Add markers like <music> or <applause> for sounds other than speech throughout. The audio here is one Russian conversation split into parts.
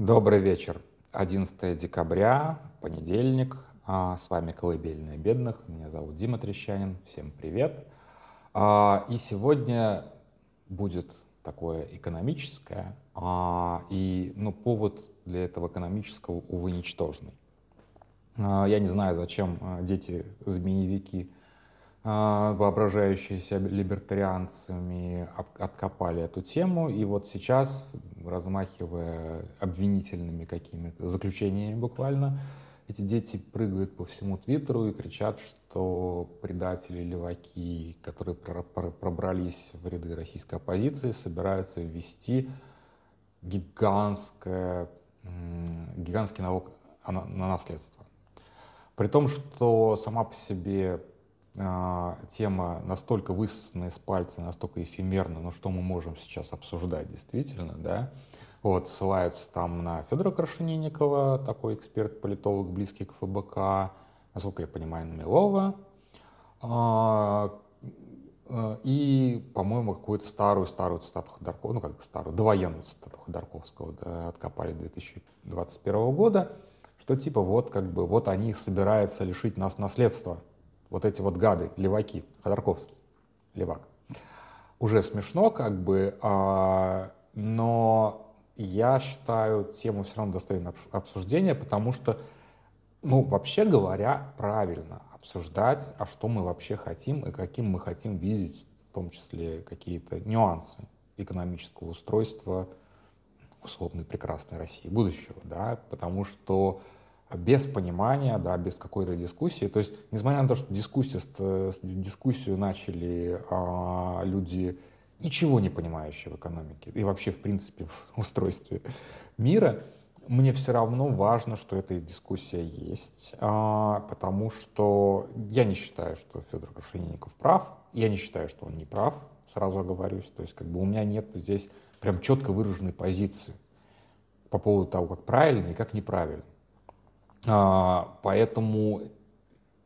Добрый вечер. 11 декабря, понедельник. А, с вами «Колыбельная бедных». Меня зовут Дима Трещанин. Всем привет. А, и сегодня будет такое экономическое. А, и ну, повод для этого экономического, увы, ничтожный. Я не знаю, зачем дети-змеевики воображающиеся либертарианцами откопали эту тему, и вот сейчас, размахивая обвинительными какими-то заключениями буквально, эти дети прыгают по всему Твиттеру и кричат, что предатели, леваки, которые пробрались в ряды российской оппозиции, собираются ввести гигантское, гигантский налог на наследство. При том, что сама по себе а, тема настолько высосана из пальца, настолько эфемерна, но что мы можем сейчас обсуждать действительно, да, вот, ссылаются там на Федора Крашенинникова, такой эксперт-политолог, близкий к ФБК, насколько я понимаю, на Милова, а, а, и, по-моему, какую-то старую-старую цитату Ходорковского, ну, как старую, довоенную цитату Ходорковского да, откопали 2021 года, что типа вот, как бы, вот они собираются лишить нас наследства – вот эти вот гады, леваки, Ходорковский, левак. Уже смешно, как бы, а, но я считаю тему все равно достойной обсуждения, потому что, ну, вообще говоря, правильно обсуждать, а что мы вообще хотим и каким мы хотим видеть, в том числе какие-то нюансы экономического устройства условной прекрасной России будущего, да, потому что без понимания, да, без какой-то дискуссии. То есть, несмотря на то, что дискуссия, дискуссию начали а, люди, ничего не понимающие в экономике и вообще, в принципе, в <laughs> устройстве мира, мне все равно важно, что эта дискуссия есть, а, потому что я не считаю, что Федор Крашенинников прав, я не считаю, что он не прав, сразу оговорюсь. То есть, как бы у меня нет здесь прям четко выраженной позиции по поводу того, как правильно и как неправильно. А, поэтому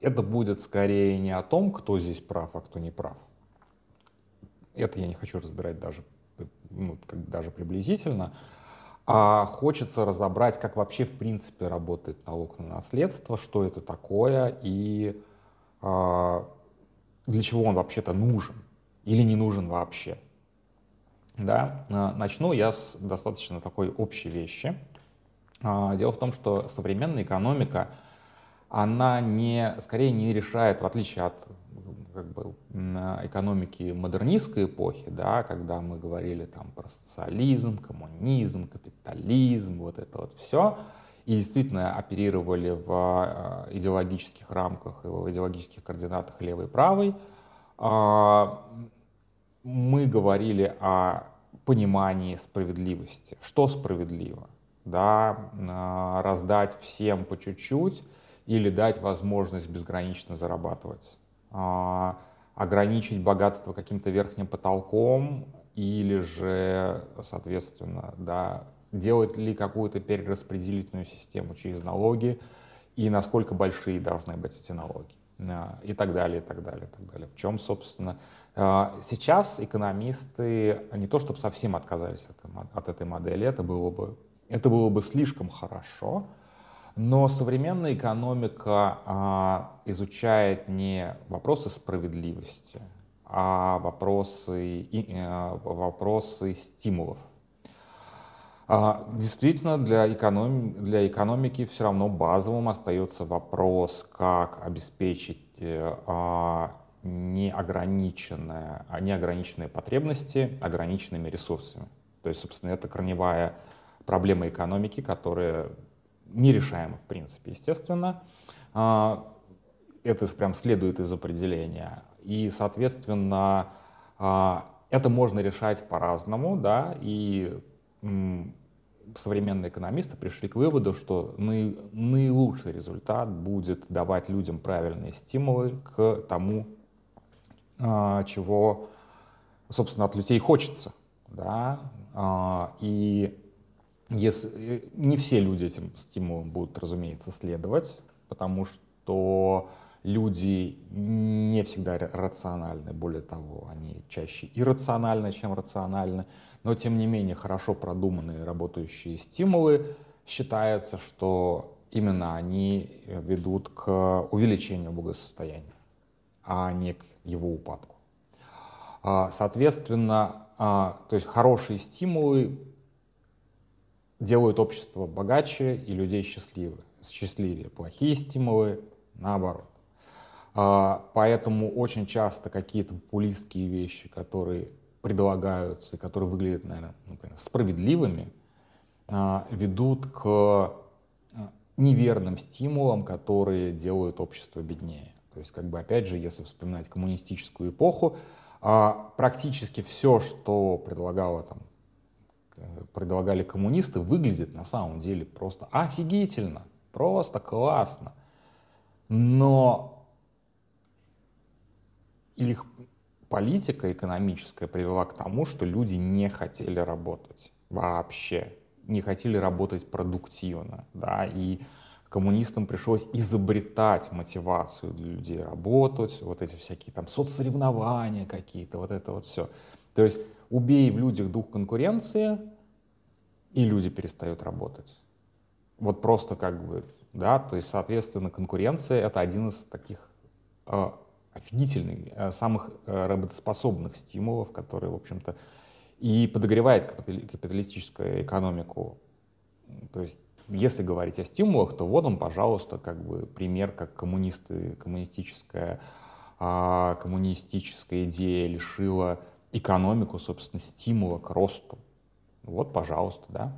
это будет скорее не о том, кто здесь прав, а кто не прав. Это я не хочу разбирать даже, ну, даже приблизительно. А хочется разобрать, как вообще в принципе работает налог на наследство, что это такое и а, для чего он вообще-то нужен или не нужен вообще. Да? А, начну я с достаточно такой общей вещи. А, дело в том, что современная экономика, она не, скорее не решает, в отличие от как бы, экономики модернистской эпохи, да, когда мы говорили там про социализм, коммунизм, капитализм, вот это вот все, и действительно оперировали в а, идеологических рамках и в идеологических координатах левой и правой, а, мы говорили о понимании справедливости. Что справедливо? Да, а, раздать всем по чуть-чуть или дать возможность безгранично зарабатывать, а, ограничить богатство каким-то верхним потолком или же, соответственно, да, делать ли какую-то перераспределительную систему через налоги и насколько большие должны быть эти налоги а, и так далее, и так далее, и так далее. В чем, собственно, сейчас экономисты не то чтобы совсем отказались от, от этой модели, это было бы это было бы слишком хорошо, но современная экономика а, изучает не вопросы справедливости, а вопросы, и, а, вопросы стимулов. А, действительно, для, экономи для экономики все равно базовым остается вопрос, как обеспечить а, неограниченные, неограниченные потребности ограниченными ресурсами. То есть, собственно, это корневая проблемы экономики, которые нерешаемы в принципе, естественно. А, это прям следует из определения. И, соответственно, а, это можно решать по-разному, да, и современные экономисты пришли к выводу, что наилучший результат будет давать людям правильные стимулы к тому, а, чего, собственно, от людей хочется. Да? И если, э, не все люди этим стимулом будут, разумеется, следовать, потому что люди не всегда рациональны, более того, они чаще иррациональны, чем рациональны. но тем не менее хорошо продуманные работающие стимулы, считается, что именно они ведут к увеличению благосостояния, а не к его упадку. А, соответственно, а, то есть хорошие стимулы делают общество богаче и людей счастливее. счастливее. Плохие стимулы наоборот. А, поэтому очень часто какие-то популистские вещи, которые предлагаются и которые выглядят, наверное, например, справедливыми, а, ведут к а, неверным стимулам, которые делают общество беднее. То есть, как бы, опять же, если вспоминать коммунистическую эпоху, практически все, что предлагало там, предлагали коммунисты, выглядит на самом деле просто офигительно, просто классно. Но их политика экономическая привела к тому, что люди не хотели работать вообще, не хотели работать продуктивно, да, и коммунистам пришлось изобретать мотивацию для людей работать, вот эти всякие там соцсоревнования какие-то, вот это вот все. То есть убей в людях дух конкуренции, и люди перестают работать. Вот просто как бы, да, то есть, соответственно, конкуренция — это один из таких э, офигительных, э, самых э, работоспособных стимулов, которые, в общем-то, и подогревает капиталистическую экономику. То есть, если говорить о стимулах, то вот он, пожалуйста, как бы пример, как коммунисты, коммунистическая, а, коммунистическая идея лишила экономику, собственно, стимула к росту. Вот, пожалуйста, да.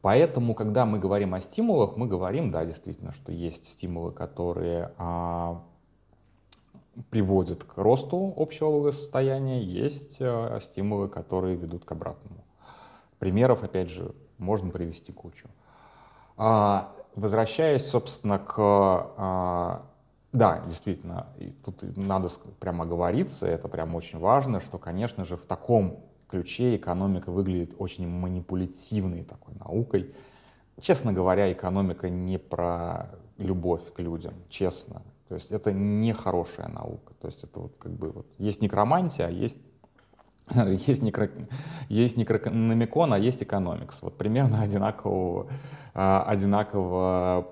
Поэтому, когда мы говорим о стимулах, мы говорим, да, действительно, что есть стимулы, которые а, приводят к росту общего благосостояния, есть а, стимулы, которые ведут к обратному. Примеров, опять же, можно привести кучу. А, возвращаясь, собственно, к... А, да, действительно, тут надо прямо оговориться, это прям очень важно, что, конечно же, в таком ключе экономика выглядит очень манипулятивной такой наукой. Честно говоря, экономика не про любовь к людям, честно. То есть это не хорошая наука. То есть это вот как бы вот есть некромантия, а есть <laughs> есть, некро, есть некрономикон, а есть экономикс. Вот примерно <laughs> одинакового, а, одинаково,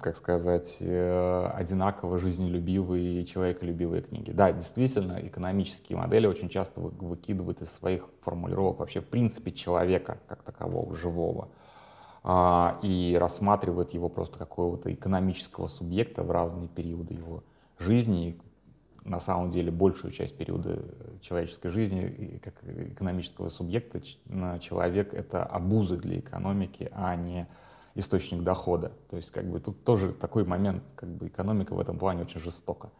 как сказать, э, одинаково жизнелюбивые и человеколюбивые книги. Да, действительно, экономические модели очень часто выкидывают из своих формулировок вообще в принципе человека как такового, живого. А, и рассматривают его просто какого-то экономического субъекта в разные периоды его жизни, на самом деле большую часть периода человеческой жизни как экономического субъекта человек — это обуза для экономики, а не источник дохода. То есть как бы тут тоже такой момент, как бы экономика в этом плане очень жестока.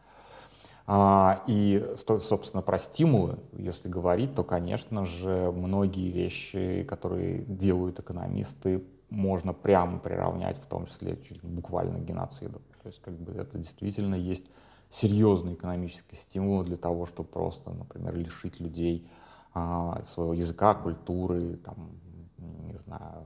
А, и, собственно, про стимулы, если говорить, то, конечно же, многие вещи, которые делают экономисты, можно прямо приравнять, в том числе буквально к геноциду. То есть как бы это действительно есть серьезные экономические стимулы для того, чтобы просто, например, лишить людей а, своего языка, культуры, там, не знаю,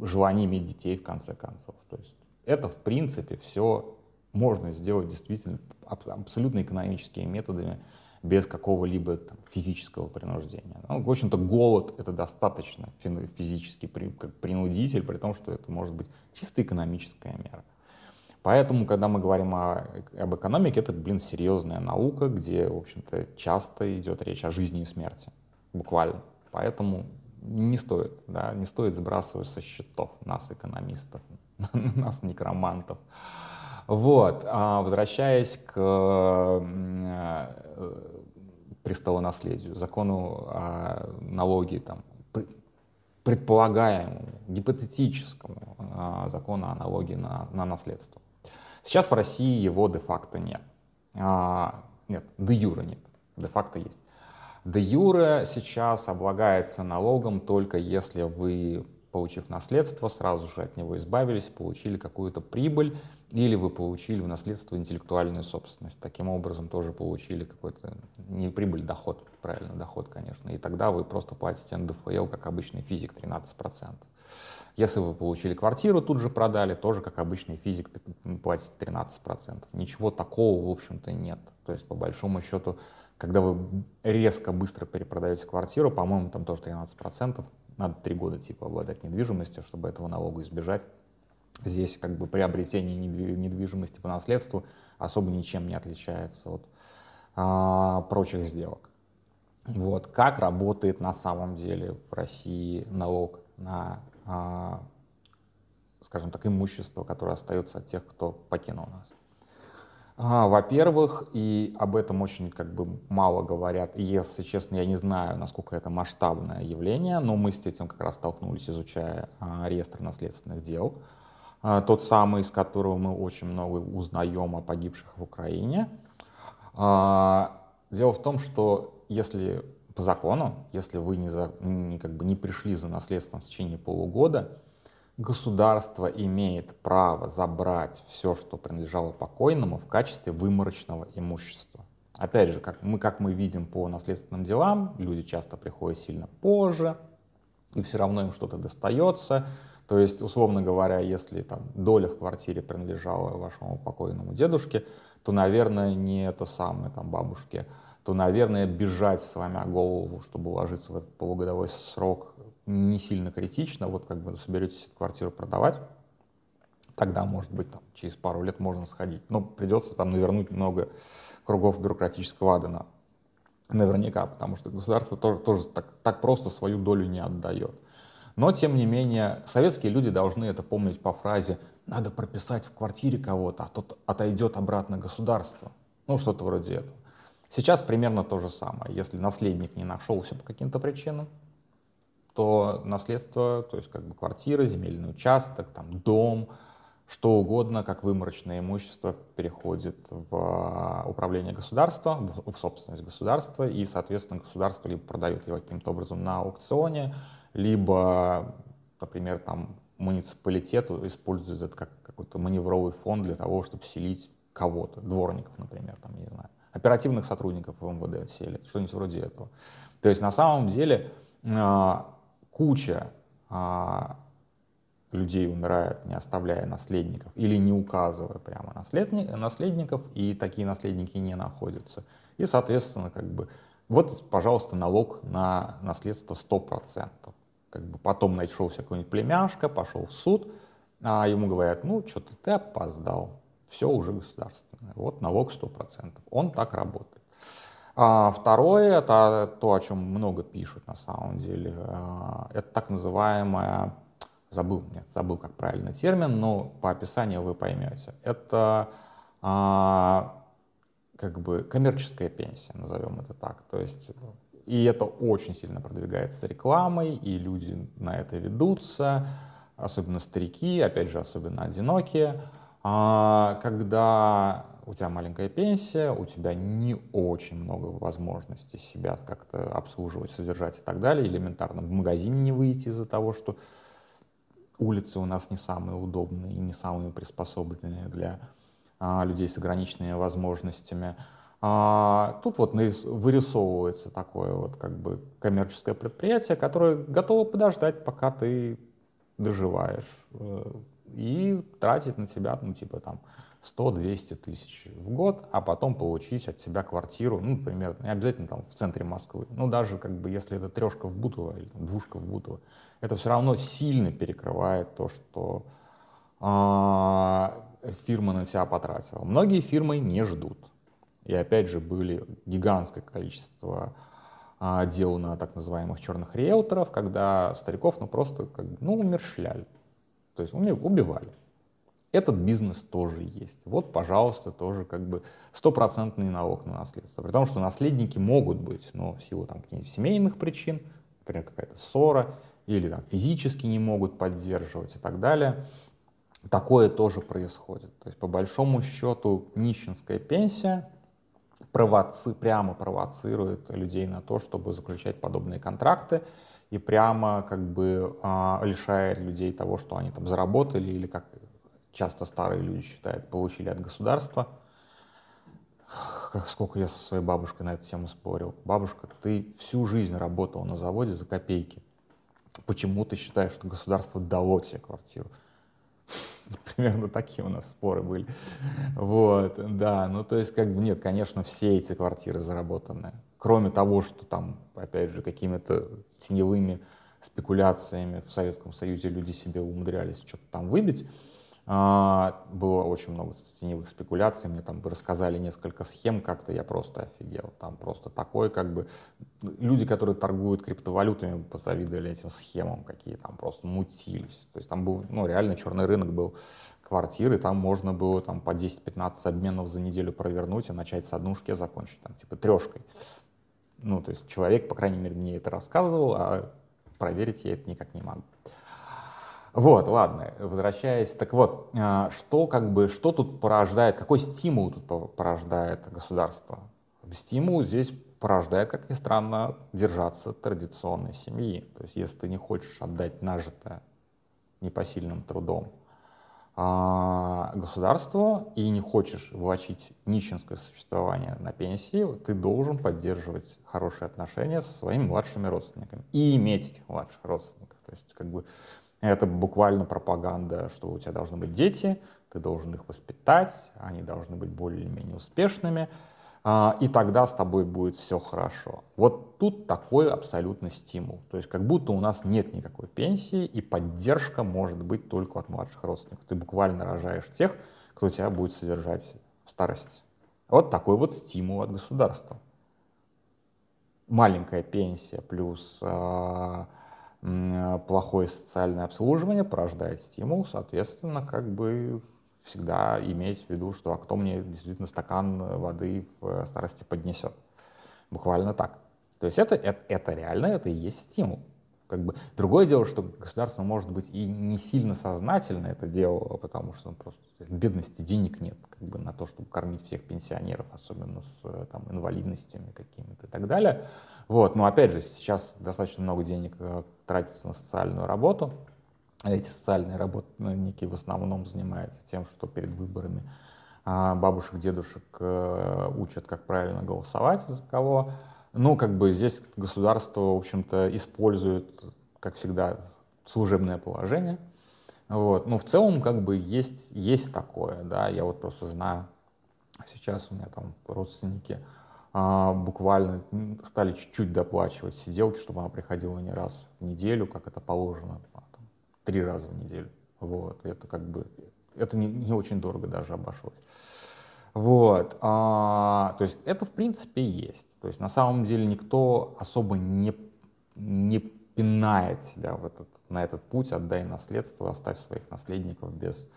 желания иметь детей в конце концов. То есть это, в принципе, все можно сделать действительно абсолютно экономическими методами, без какого-либо там, физического принуждения. Ну, в общем-то, голод — это достаточно физический принудитель, при том, что это может быть чисто экономическая мера. Поэтому, когда мы говорим о, об экономике, это, блин, серьезная наука, где, в общем-то, часто идет речь о жизни и смерти. Буквально. Поэтому не стоит, да, не стоит сбрасывать со счетов нас, экономистов, <laughs> нас, некромантов. Вот, а возвращаясь к э, престолонаследию, закону о налоге, там, предполагаемому, гипотетическому закону о налоге на, на наследство. Сейчас в России его де-факто нет. А, нет, де-юра нет, де-факто есть. Де-юре сейчас облагается налогом только если вы, получив наследство, сразу же от него избавились, получили какую-то прибыль, или вы получили в наследство интеллектуальную собственность. Таким образом тоже получили какой-то, не прибыль, доход, правильно, доход, конечно. И тогда вы просто платите НДФЛ, как обычный физик, 13%. Если вы получили квартиру, тут же продали, тоже как обычный физик платите 13%. Ничего такого, в общем-то, нет. То есть, по большому счету, когда вы резко быстро перепродаете квартиру, по-моему, там тоже 13%, надо три года типа обладать недвижимостью, чтобы этого налога избежать. Здесь как бы приобретение недвижимости по наследству особо ничем не отличается от а, прочих сделок. Вот. Как работает на самом деле в России налог на, а, скажем так, имущество, которое остается от тех, кто покинул нас? А, во-первых, и об этом очень как бы мало говорят, если честно, я не знаю, насколько это масштабное явление, но мы с этим как раз столкнулись, изучая а, реестр наследственных дел, а, тот самый, из которого мы очень много узнаем о погибших в Украине. А, дело в том, что если по закону, если вы не, за, не, как бы не пришли за наследством в течение полугода, государство имеет право забрать все, что принадлежало покойному в качестве выморочного имущества. Опять же, как мы, как мы видим по наследственным делам, люди часто приходят сильно позже, и все равно им что-то достается. То есть, условно говоря, если там доля в квартире принадлежала вашему покойному дедушке, то, наверное, не это самое там бабушке, то, наверное, бежать с вами о голову, чтобы уложиться в этот полугодовой срок, не сильно критично. Вот как бы соберетесь эту квартиру продавать, тогда, может быть, там, через пару лет можно сходить. Но придется там навернуть много кругов бюрократического ада на, наверняка, потому что государство тоже, тоже так, так просто свою долю не отдает. Но, тем не менее, советские люди должны это помнить по фразе «надо прописать в квартире кого-то, а тот отойдет обратно государство». Ну, что-то вроде этого. Сейчас примерно то же самое. Если наследник не нашелся по каким-то причинам, то наследство, то есть как бы квартира, земельный участок, там, дом, что угодно, как выморочное имущество переходит в а, управление государства, в собственность государства, и, соответственно, государство либо продает его каким-то образом на аукционе, либо, например, там муниципалитет использует это как какой-то маневровый фонд для того, чтобы селить кого-то, дворников, например, там, не знаю, оперативных сотрудников в МВД селят, что-нибудь вроде этого. То есть на самом деле а, куча а, людей умирает, не оставляя наследников или не указывая прямо наследник, наследников, и такие наследники не находятся. И, соответственно, как бы, вот, пожалуйста, налог на наследство 100% как бы потом нашелся какой-нибудь племяшка, пошел в суд, а ему говорят, ну, что-то ты опоздал, все уже государственное, вот налог 100%. Он так работает. А второе, это то, о чем много пишут на самом деле, а, это так называемая, забыл, нет, забыл, как правильный термин, но по описанию вы поймете. Это а, как бы коммерческая пенсия, назовем это так. То есть и это очень сильно продвигается рекламой, и люди на это ведутся, особенно старики, опять же, особенно одинокие. А когда у тебя маленькая пенсия, у тебя не очень много возможностей себя как-то обслуживать, содержать и так далее. Элементарно в магазин не выйти из-за того, что улицы у нас не самые удобные и не самые приспособленные для а, людей с ограниченными возможностями. А тут вот вырисовывается такое вот как бы коммерческое предприятие, которое готово подождать, пока ты доживаешь э, и тратить на тебя, ну, типа там 100-200 тысяч в год, а потом получить от тебя квартиру, ну, например, не обязательно там в центре Москвы, ну, даже как бы если это трешка в Бутово или там, двушка в Бутово, это все равно сильно перекрывает то, что а, фирма на тебя потратила. Многие фирмы не ждут. И опять же были гигантское количество а, дел на так называемых черных риэлторов, когда стариков ну, просто как, ну, умерщвляли, то есть убивали. Этот бизнес тоже есть. Вот, пожалуйста, тоже как бы стопроцентный налог на наследство. При том, что наследники могут быть, но в силу там каких-нибудь семейных причин, например, какая-то ссора, или там физически не могут поддерживать и так далее. Такое тоже происходит. То есть, по большому счету, нищенская пенсия провоци, прямо провоцирует людей на то, чтобы заключать подобные контракты и прямо как бы а, лишает людей того, что они там заработали или, как часто старые люди считают, получили от государства. Как, сколько я со своей бабушкой на эту тему спорил. Бабушка, ты всю жизнь работал на заводе за копейки. Почему ты считаешь, что государство дало тебе квартиру? <laughs> Примерно такие у нас споры были. Вот, да, ну то есть как бы нет, конечно, все эти квартиры заработаны. Кроме того, что там, опять же, какими-то теневыми спекуляциями в Советском Союзе люди себе умудрялись что-то там выбить. А, было очень много теневых спекуляций, мне там рассказали несколько схем, как-то я просто офигел. Там просто такое, как бы, люди, которые торгуют криптовалютами, позавидовали этим схемам, какие там просто мутились. То есть там был, ну, реально черный рынок был квартиры, там можно было там по 10-15 обменов за неделю провернуть и начать с однушки, закончить там типа трешкой. Ну, то есть человек, по крайней мере, мне это рассказывал, а проверить я это никак не могу. Вот, ладно, возвращаясь, так вот, а, что как бы, что тут порождает, какой стимул тут порождает государство? Стимул здесь порождает, как ни странно, держаться традиционной семьи. То есть, если ты не хочешь отдать нажитое непосильным трудом а, государству и не хочешь влачить нищенское существование на пенсии, ты должен поддерживать хорошие отношения со своими младшими родственниками и иметь этих младших родственников. То есть, как бы, это буквально пропаганда, что у тебя должны быть дети, ты должен их воспитать, они должны быть более-менее успешными, а, и тогда с тобой будет все хорошо. Вот тут такой абсолютный стимул. То есть как будто у нас нет никакой пенсии, и поддержка может быть только от младших родственников. Ты буквально рожаешь тех, кто тебя будет содержать в старости. Вот такой вот стимул от государства. Маленькая пенсия плюс а, плохое социальное обслуживание порождает стимул, соответственно, как бы всегда иметь в виду, что а кто мне действительно стакан воды в старости поднесет. Буквально так. То есть это, это, это реально, это и есть стимул. Как бы, другое дело, что государство, может быть, и не сильно сознательно это делало, потому что ну, просто бедности денег нет как бы, на то, чтобы кормить всех пенсионеров, особенно с там, инвалидностями какими-то и так далее. Вот. Но опять же, сейчас достаточно много денег э, тратится на социальную работу. Эти социальные работники в основном занимаются тем, что перед выборами а, бабушек, дедушек э, учат, как правильно голосовать за кого. Ну, как бы здесь государство, в общем-то, использует, как всегда, служебное положение. Вот. Но в целом, как бы, есть, есть такое, да, я вот просто знаю, сейчас у меня там родственники а, буквально стали чуть-чуть доплачивать сиделки, чтобы она приходила не раз в неделю, как это положено, а, там, три раза в неделю. Вот, это как бы, это не, не очень дорого даже обошлось. Вот, а, то есть это в принципе есть. То есть на самом деле никто особо не, не пинает тебя в этот, на этот путь, отдай наследство, оставь своих наследников без,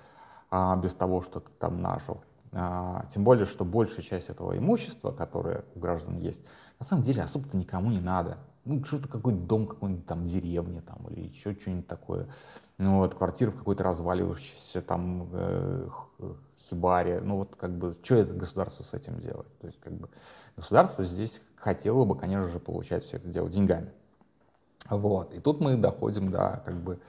а, без того, что ты там нажил. А, тем более, что большая часть этого имущества, которое у граждан есть, на самом деле особо-то никому не надо. Ну, что-то какой-то дом какой-нибудь там деревне там, или еще что-нибудь такое. Ну, вот, квартира в какой-то разваливающейся там э, хибаре. Ну, вот как бы, что это государство с этим делает? То есть, как бы, государство здесь хотело бы, конечно же, получать все это дело деньгами. Вот. И тут мы доходим до, как бы,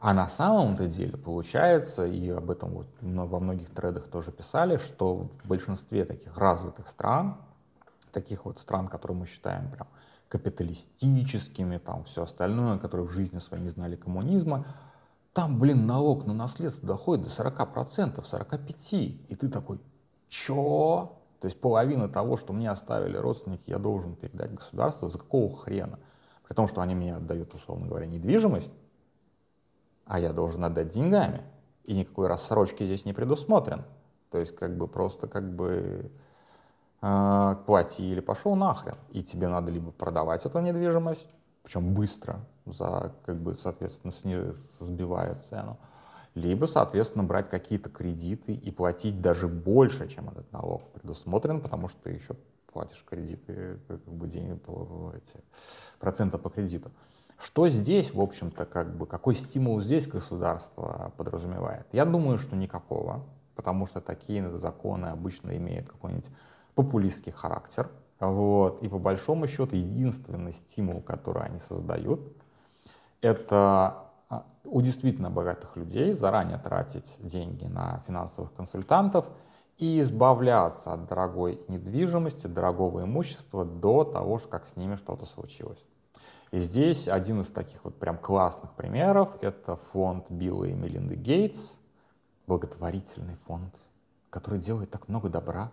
а на самом-то деле получается, и об этом вот во многих тредах тоже писали, что в большинстве таких развитых стран, таких вот стран, которые мы считаем прям капиталистическими, там все остальное, которые в жизни своей не знали коммунизма, там, блин, налог на наследство доходит до 40%, 45%. И ты такой, чё? То есть половина того, что мне оставили родственники, я должен передать государству. За какого хрена? При том, что они мне отдают, условно говоря, недвижимость, а я должен отдать деньгами. И никакой рассрочки здесь не предусмотрено. То есть как бы просто как бы э, плати или пошел нахрен. И тебе надо либо продавать эту недвижимость, причем быстро, за, как бы, соответственно, сни, сбивая цену, либо, соответственно, брать какие-то кредиты и платить даже больше, чем этот налог предусмотрен, потому что ты еще платишь кредиты, как бы деньги, эти, проценты по кредиту. Что здесь, в общем-то, как бы, какой стимул здесь государство подразумевает? Я думаю, что никакого, потому что такие законы обычно имеют какой-нибудь популистский характер. Вот. И по большому счету единственный стимул, который они создают, это а, у действительно богатых людей заранее тратить деньги на финансовых консультантов и избавляться от дорогой недвижимости, дорогого имущества до того, как с ними что-то случилось. И здесь один из таких вот прям классных примеров — это фонд Билла и Мелинды Гейтс, благотворительный фонд, который делает так много добра.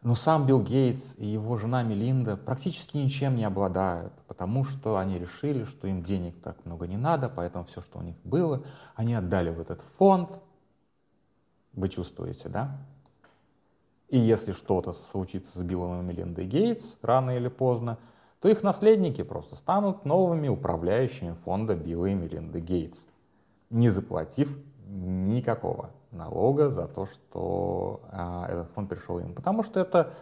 Но сам Билл Гейтс и его жена Мелинда практически ничем не обладают, потому что они решили, что им денег так много не надо, поэтому все, что у них было, они отдали в этот фонд. Вы чувствуете, да? И если что-то случится с Биллом и Мелиндой Гейтс рано или поздно, то их наследники просто станут новыми управляющими фонда Билла и Мелинды Гейтс, не заплатив никакого налога за то, что а, этот фонд пришел им. Потому что это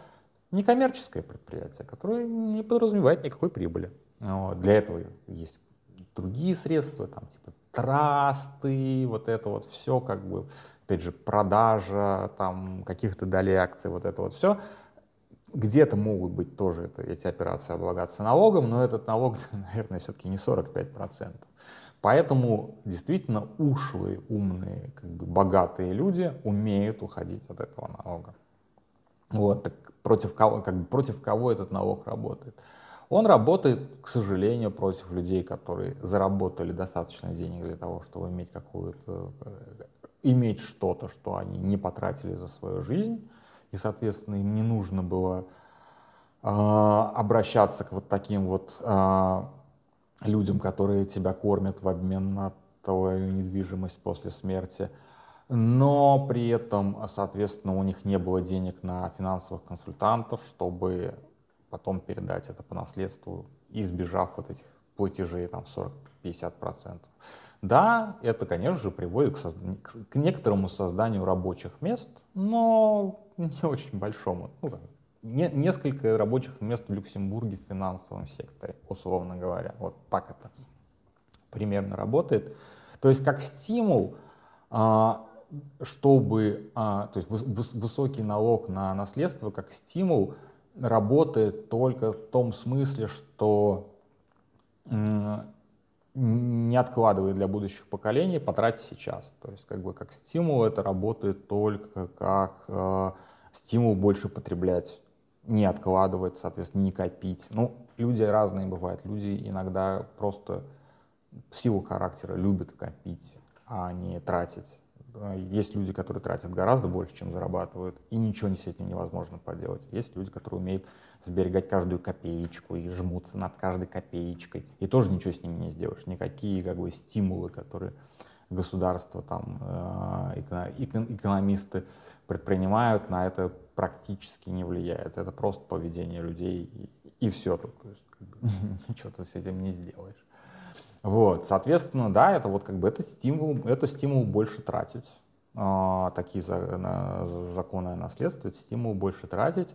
некоммерческое предприятие, которое не подразумевает никакой прибыли. Вот. Для этого есть другие средства, там, типа трасты, вот это вот все, как бы, опять же, продажа там каких-то долей акций, вот это вот все. Где-то могут быть тоже это, эти операции облагаться налогом, но этот налог, <laughs> наверное, все-таки не 45%. Поэтому действительно ушлые, умные, как бы богатые люди умеют уходить от этого налога. Вот, так против кого, как бы против кого этот налог работает? Он работает, к сожалению, против людей, которые заработали достаточно денег для того, чтобы иметь какую-то, э, иметь что-то, что они не потратили за свою жизнь, и, соответственно, им не нужно было э, обращаться к вот таким вот э, людям, которые тебя кормят в обмен на твою недвижимость после смерти, но при этом, соответственно, у них не было денег на финансовых консультантов, чтобы потом передать это по наследству, избежав вот этих платежей там 40-50%. Да, это, конечно же, приводит к, созданию, к некоторому созданию рабочих мест, но <laughs> не очень большому. Ну, там, не, несколько рабочих мест в Люксембурге в финансовом секторе, условно говоря. Вот так это примерно работает. То есть как стимул, а, чтобы, а, то есть высокий налог на наследство как стимул работает только в том смысле, что не откладывая для будущих поколений, потратить сейчас. То есть как бы как стимул это работает только как э, стимул больше потреблять не откладывать, соответственно, не копить. Ну, люди разные бывают. Люди иногда просто в силу характера любят копить, а не тратить. Есть люди, которые тратят гораздо больше, чем зарабатывают, и ничего с этим невозможно поделать. Есть люди, которые умеют сберегать каждую копеечку и жмутся над каждой копеечкой, и тоже ничего с ними не сделаешь. Никакие как бы стимулы, которые государство, там, э, экономисты предпринимают, на это практически не влияет. Это просто поведение людей и, и все тут. Как бы, <laughs> ничего ты с этим не сделаешь. Вот, соответственно, да, это вот как бы это стимул, это стимул больше тратить. А, такие за, на, законы о это стимул больше тратить.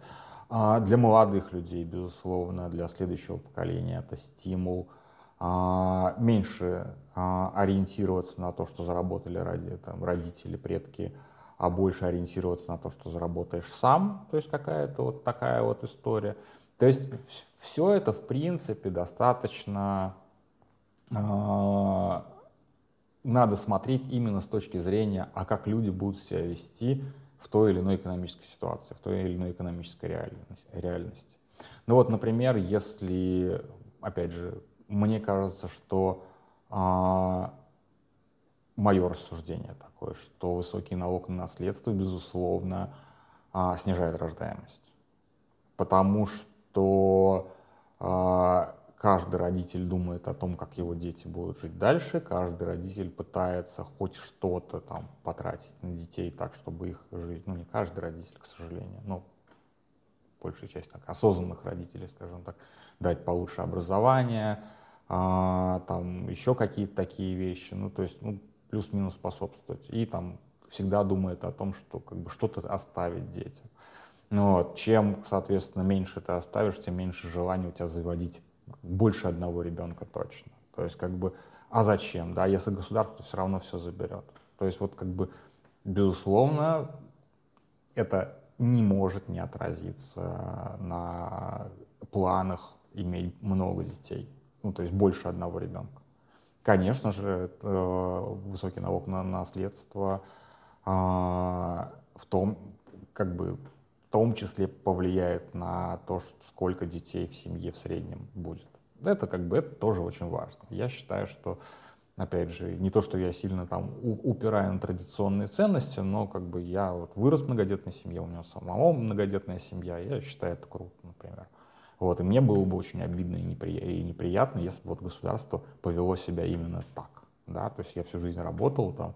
А, для молодых людей, безусловно, для следующего поколения это стимул а, меньше а, ориентироваться на то, что заработали ради, там, родители, предки, а больше ориентироваться на то, что заработаешь сам, то есть какая-то вот такая вот история. То есть все это, в принципе, достаточно э, надо смотреть именно с точки зрения, а как люди будут себя вести в той или иной экономической ситуации, в той или иной экономической реальности. Ну вот, например, если, опять же, мне кажется, что э, мое рассуждение такое, что высокий налог на наследство, безусловно, а, снижает рождаемость. Потому что а, каждый родитель думает о том, как его дети будут жить дальше, каждый родитель пытается хоть что-то там потратить на детей так, чтобы их жить, ну не каждый родитель, к сожалению, но большая часть так, осознанных родителей, скажем так, дать получше образование, а, там еще какие-то такие вещи, ну то есть, ну плюс-минус способствовать. И там всегда думает о том, что как бы что-то оставить детям. Ну вот. Чем, соответственно, меньше ты оставишь, тем меньше желания у тебя заводить больше одного ребенка точно. То есть как бы, а зачем, да, если государство все равно все заберет. То есть вот как бы, безусловно, это не может не отразиться на планах иметь много детей, ну то есть больше одного ребенка. Конечно же, высокий налог на наследство а, в том, как бы, в том числе повлияет на то, сколько детей в семье в среднем будет. Это как бы это тоже очень важно. Я считаю, что Опять же, не то, что я сильно там упираю на традиционные ценности, но как бы я вот вырос в многодетной семье, у меня самого многодетная семья, я считаю это круто, например. Вот, и мне было бы очень обидно и, непри... и неприятно, если бы вот государство повело себя именно так. Да? То есть я всю жизнь работал там,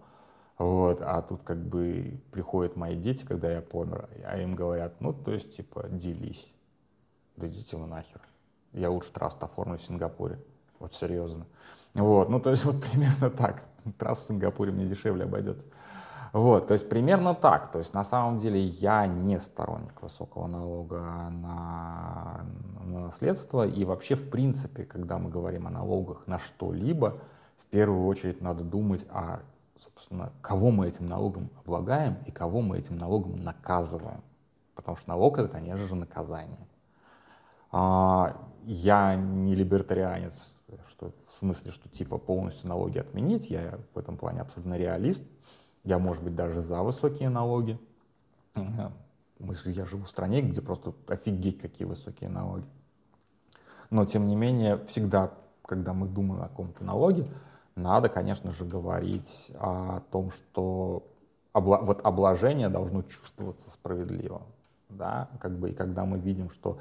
вот, а тут как бы приходят мои дети, когда я помер, а им говорят, ну, то есть, типа, делись. Да идите вы нахер. Я лучше траст оформлю в Сингапуре. Вот серьезно. Вот, ну, то есть, вот <laughs> примерно так. Трасс в Сингапуре мне дешевле обойдется. Вот, то есть примерно так. То есть на самом деле я не сторонник высокого налога на, на наследство. И вообще, в принципе, когда мы говорим о налогах на что-либо, в первую очередь надо думать о, собственно, кого мы этим налогом облагаем и кого мы этим налогом наказываем. Потому что налог — это, конечно же, наказание. А, я не либертарианец, что, в смысле, что типа полностью налоги отменить. Я в этом плане абсолютно реалист. Я, может быть, даже за высокие налоги. Я живу в стране, где просто офигеть, какие высокие налоги. Но, тем не менее, всегда, когда мы думаем о каком-то налоге, надо, конечно же, говорить о том, что обла вот обложение должно чувствоваться справедливо. Да? Как бы, и когда мы видим, что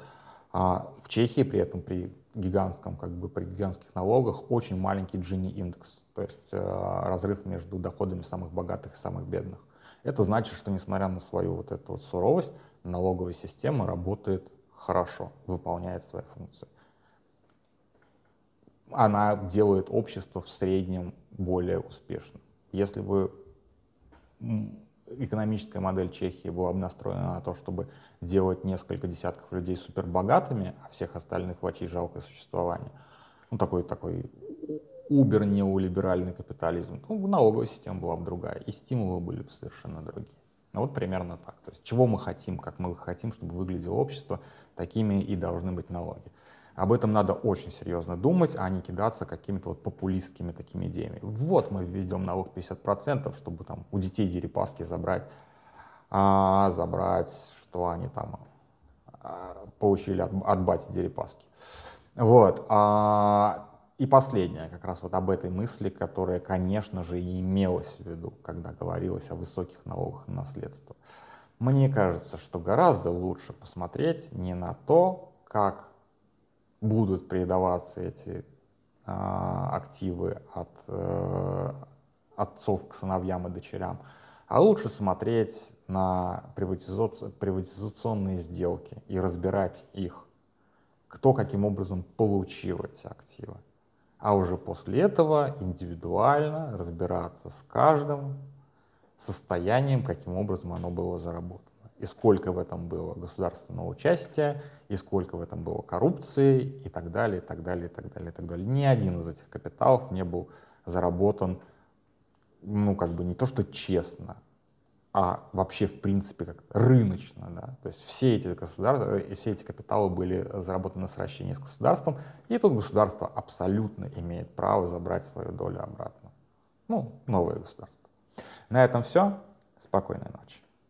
а, в Чехии при этом при гигантском, как бы при гигантских налогах очень маленький Джинни индекс, то есть э, разрыв между доходами самых богатых и самых бедных. Это значит, что несмотря на свою вот эту вот суровость, налоговая система работает хорошо, выполняет свои функции. Она делает общество в среднем более успешным. Если вы экономическая модель Чехии была бы настроена на то, чтобы делать несколько десятков людей супербогатыми, а всех остальных влачить жалкое существование. Ну, такой, такой убер неолиберальный капитализм. Ну, налоговая система была бы другая, и стимулы были бы совершенно другие. Ну, вот примерно так. То есть, чего мы хотим, как мы хотим, чтобы выглядело общество, такими и должны быть налоги. Об этом надо очень серьезно думать, а не кидаться какими-то вот популистскими такими идеями. Вот мы введем налог 50%, чтобы там у детей дерипаски забрать, а, забрать, что они там а, получили от, от бати дерипаски. Вот. А, и последнее, как раз вот об этой мысли, которая, конечно же, и имелась в виду, когда говорилось о высоких налогах на наследство. Мне кажется, что гораздо лучше посмотреть не на то, как будут передаваться эти а, активы от э, отцов к сыновьям и дочерям, а лучше смотреть на приватизационные сделки и разбирать их, кто каким образом получил эти активы. А уже после этого индивидуально разбираться с каждым состоянием, каким образом оно было заработано и сколько в этом было государственного участия, и сколько в этом было коррупции, и так далее, и так далее, и так далее, и так далее. Ни один из этих капиталов не был заработан, ну, как бы не то, что честно, а вообще, в принципе, как рыночно, да. То есть все эти, государства, э, все эти капиталы были заработаны на сращении с государством, и тут государство абсолютно имеет право забрать свою долю обратно. Ну, новое государство. На этом все. Спокойной ночи.